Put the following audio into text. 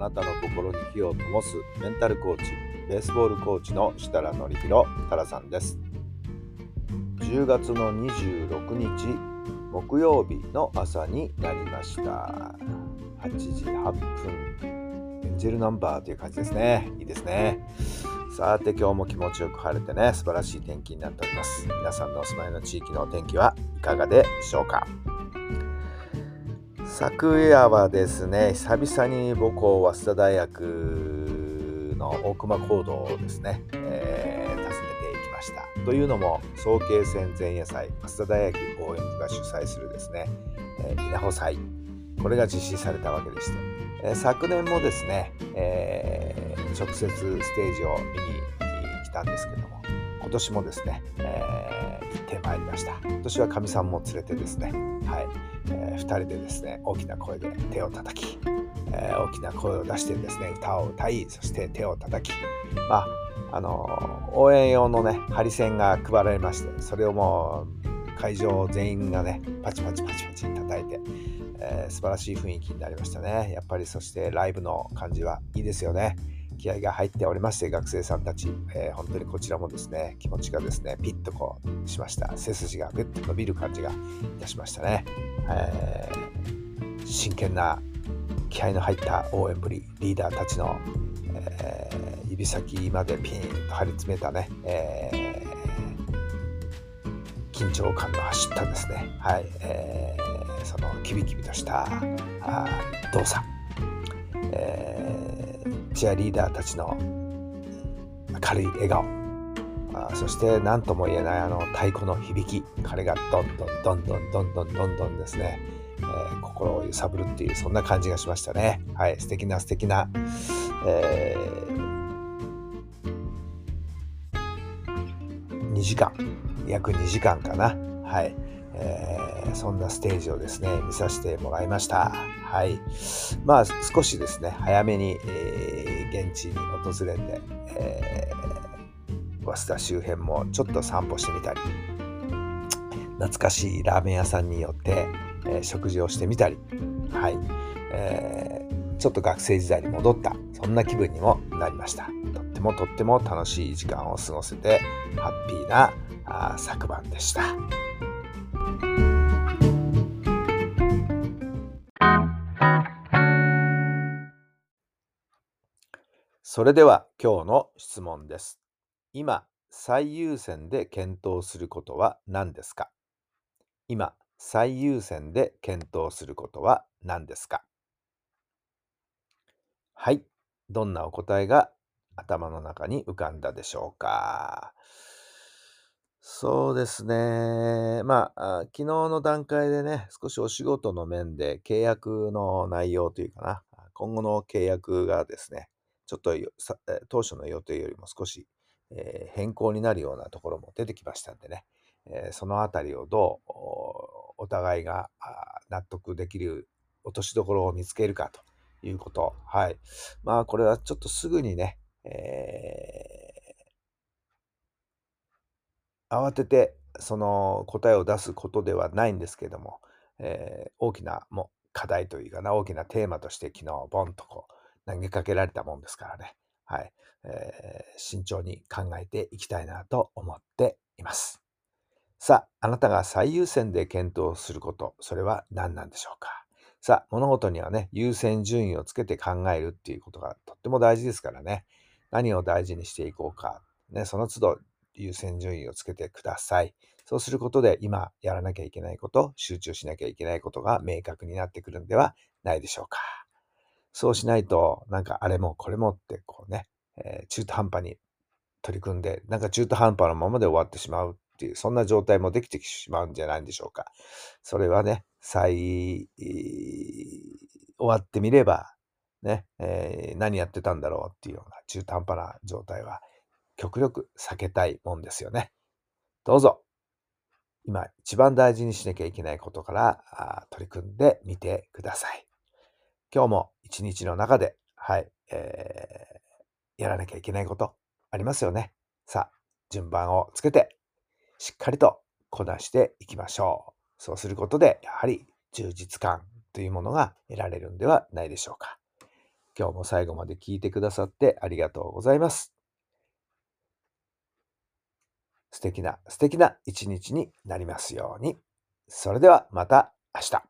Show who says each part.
Speaker 1: あなたの心に火を灯すメンタルコーチ、ベースボールコーチの設楽範弘太郎さんです。10月の26日木曜日の朝になりました。8時8分。エンジェルナンバーという感じですね。いいですね。さて今日も気持ちよく晴れてね、素晴らしい天気になっております。皆さんのお住まいの地域のお天気はいかがでしょうか？昨夜はですね久々に母校早稲田大学の大熊講堂をですね、えー訪ねていきました。というのも早慶戦前夜祭早稲田大学応援部が主催するですね、えー稲穂祭。これが実施されたわけでして、えー昨年もですね、えー直接ステージを見に来たんですけども今年もですね、えー行ってまいりました。今年はかみさんも連れてですねはい。え2人でですね大きな声で手を叩き、えー大きな声を出してですね歌を歌いそして手を叩きまああのー応援用のねハリセンが配られましてそれをもう会場全員がねパチパチパチパチ叩いて、えー素晴らしい雰囲気になりましたね。やっぱりそしてライブの感じはいいですよね。気合が入っておりまして学生さんたち、えー本当にこちらもですね気持ちがですねピッとこうしました。背筋がグッと伸びる感じがいたしましたね、えー真剣な気合の入った応援ぶりリーダーたちの、えー指先までピンと張り詰めたね、え緊張感の走ったですね。はい、えーそのキビキビとしたあ動作、えーチアリーダーたちの明るい笑顔。そして何とも言えないあの太鼓の響き。彼がどんどんどんどんどんどんどんどんですね、えー心を揺さぶるっていうそんな感じがしましたね。はい素敵な素敵な、え2時間。約2時間かな。はい、えーそんなステージをですね見させてもらいました。はいまあ少しですね早めに、えー現地に訪れて、えー早稲田周辺もちょっと散歩してみたり懐かしいラーメン屋さんによって、えー食事をしてみたりはい、えーちょっと学生時代に戻ったそんな気分にもなりました。とってもとっても楽しい時間を過ごせてハッピーなあ昨晩でした。それでは今日の質問です。今最優先で検討することは何ですか？今最優先で検討することは何ですか？はい。どんなお答えが頭の中に浮かんだでしょうか？そうですね。まあ、昨日の段階でね、少しお仕事の面で契約の内容というかな、今後の契約がですね、ちょっと当初の予定よりも少し、え変更になるようなところも出てきましたんでね、えそのあたりをどうお互いが納得できる落としどころを見つけるかということ。はい。まあ、これはちょっとすぐにね、えー慌ててその答えを出すことではないんですけども、えー大きなも課題というかな、大きなテーマとして昨日ボンとこう投げかけられたもんですからね、はい、えー慎重に考えていきたいなと思っています。さあ、あなたが最優先で検討すること、それは何なんでしょうか？さあ、物事にはね、優先順位をつけて考えるっていうことがとっても大事ですからね。何を大事にしていこうか。ね、その都度優先順位をつけてください。そうすることで今やらなきゃいけないこと、集中しなきゃいけないことが明確になってくるんではないでしょうか。そうしないと、なんかあれもこれもってこうね、えー中途半端に取り組んで、なんか中途半端なままで終わってしまうっていう、そんな状態もできてしまうんじゃないんでしょうか。それはね、最、終わってみれば、ね、えー、何やってたんだろうっていうような中途半端な状態は極力避けたいもんですよね。どうぞ、今一番大事にしなきゃいけないことから取り組んでみてください。今日も一日の中で、はい、えー、やらなきゃいけないことありますよね。さあ、順番をつけて、しっかりとこなしていきましょう。そうすることで、やはり充実感というものが得られるんではないでしょうか。今日も最後まで聞いてくださってありがとうございます。素敵な素敵な一日になりますように。それではまた明日。